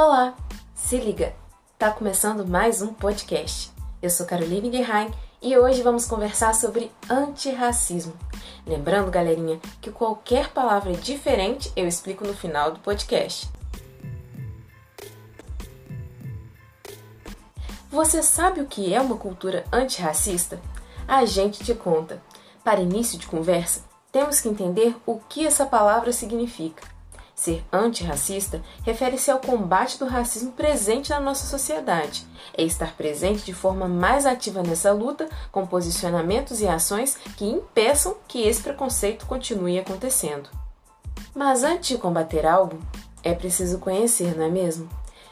Olá, se liga, tá começando mais um podcast. Eu sou Caroline Guerrain e hoje vamos conversar sobre antirracismo. Lembrando, galerinha, que qualquer palavra diferente eu explico no final do podcast. Você sabe o que é uma cultura antirracista? A gente te conta. Para início de conversa, temos que entender o que essa palavra significa. Ser antirracista refere-se ao combate do racismo presente na nossa sociedade. É estar presente de forma mais ativa nessa luta, com posicionamentos e ações que impeçam que esse preconceito continue acontecendo. Mas antes de combater algo, é preciso conhecer, não é mesmo?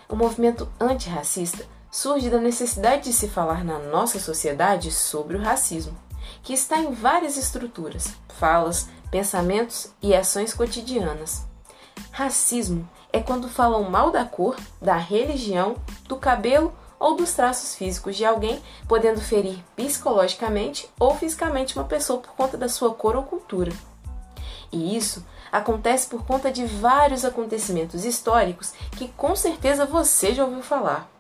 O movimento antirracista surge da necessidade de se falar na nossa sociedade sobre o racismo, que está em várias estruturas, falas, pensamentos e ações cotidianas. Racismo é quando falam mal da cor, da religião, do cabelo ou dos traços físicos de alguém, podendo ferir psicologicamente ou fisicamente uma pessoa por conta da sua cor ou cultura. E isso acontece por conta de vários acontecimentos históricos que com certeza você já ouviu falar.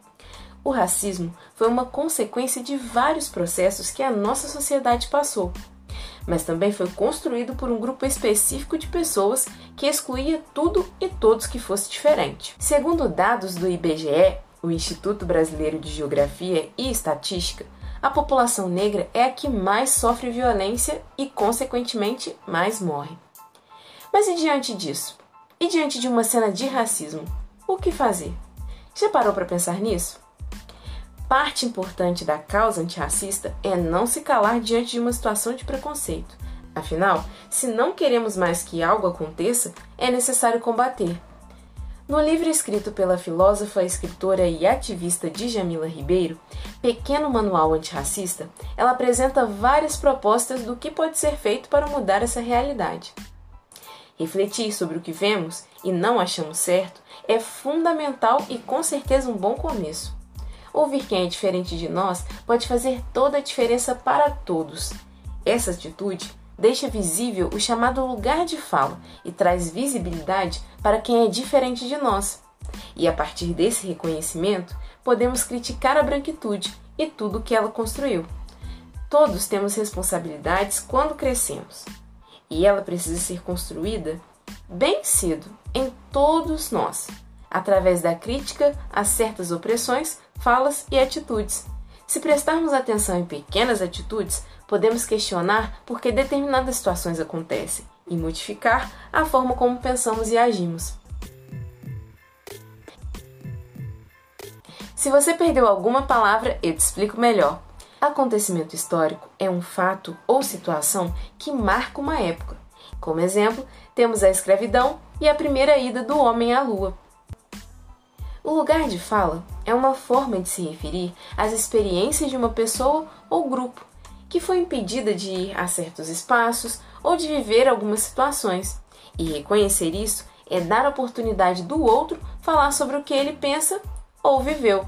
O racismo foi uma consequência de vários processos que a nossa sociedade passou, mas também foi construído por um grupo específico de pessoas que excluía tudo e todos que fosse diferente. Segundo dados do IBGE, o Instituto Brasileiro de Geografia e Estatística, a população negra é a que mais sofre violência e, consequentemente, mais morre. Mas e diante disso? E diante de uma cena de racismo? O que fazer? Já parou para pensar nisso? Parte importante da causa antirracista é não se calar diante de uma situação de preconceito. Afinal, se não queremos mais que algo aconteça, é necessário combater. No livro escrito pela filósofa, escritora e ativista Djamila Ribeiro, Pequeno Manual Antirracista, ela apresenta várias propostas do que pode ser feito para mudar essa realidade. Refletir sobre o que vemos e não achamos certo é fundamental e com certeza um bom começo. Ouvir quem é diferente de nós pode fazer toda a diferença para todos. Essa atitude deixa visível o chamado lugar de fala e traz visibilidade para quem é diferente de nós. E a partir desse reconhecimento, podemos criticar a branquitude e tudo que ela construiu. Todos temos responsabilidades quando crescemos, e ela precisa ser construída bem cedo em todos nós através da crítica a certas opressões, falas e atitudes. Se prestarmos atenção em pequenas atitudes, podemos questionar por que determinadas situações acontecem e modificar a forma como pensamos e agimos. Se você perdeu alguma palavra, eu te explico melhor. Acontecimento histórico é um fato ou situação que marca uma época. Como exemplo, temos a escravidão e a primeira ida do homem à lua. O lugar de fala é uma forma de se referir às experiências de uma pessoa ou grupo que foi impedida de ir a certos espaços ou de viver algumas situações. E reconhecer isso é dar a oportunidade do outro falar sobre o que ele pensa ou viveu.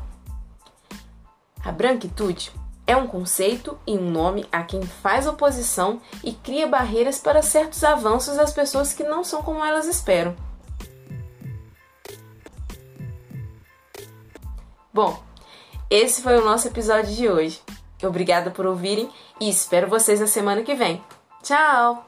A branquitude é um conceito e um nome a quem faz oposição e cria barreiras para certos avanços das pessoas que não são como elas esperam. Bom, esse foi o nosso episódio de hoje. Obrigada por ouvirem e espero vocês na semana que vem. Tchau!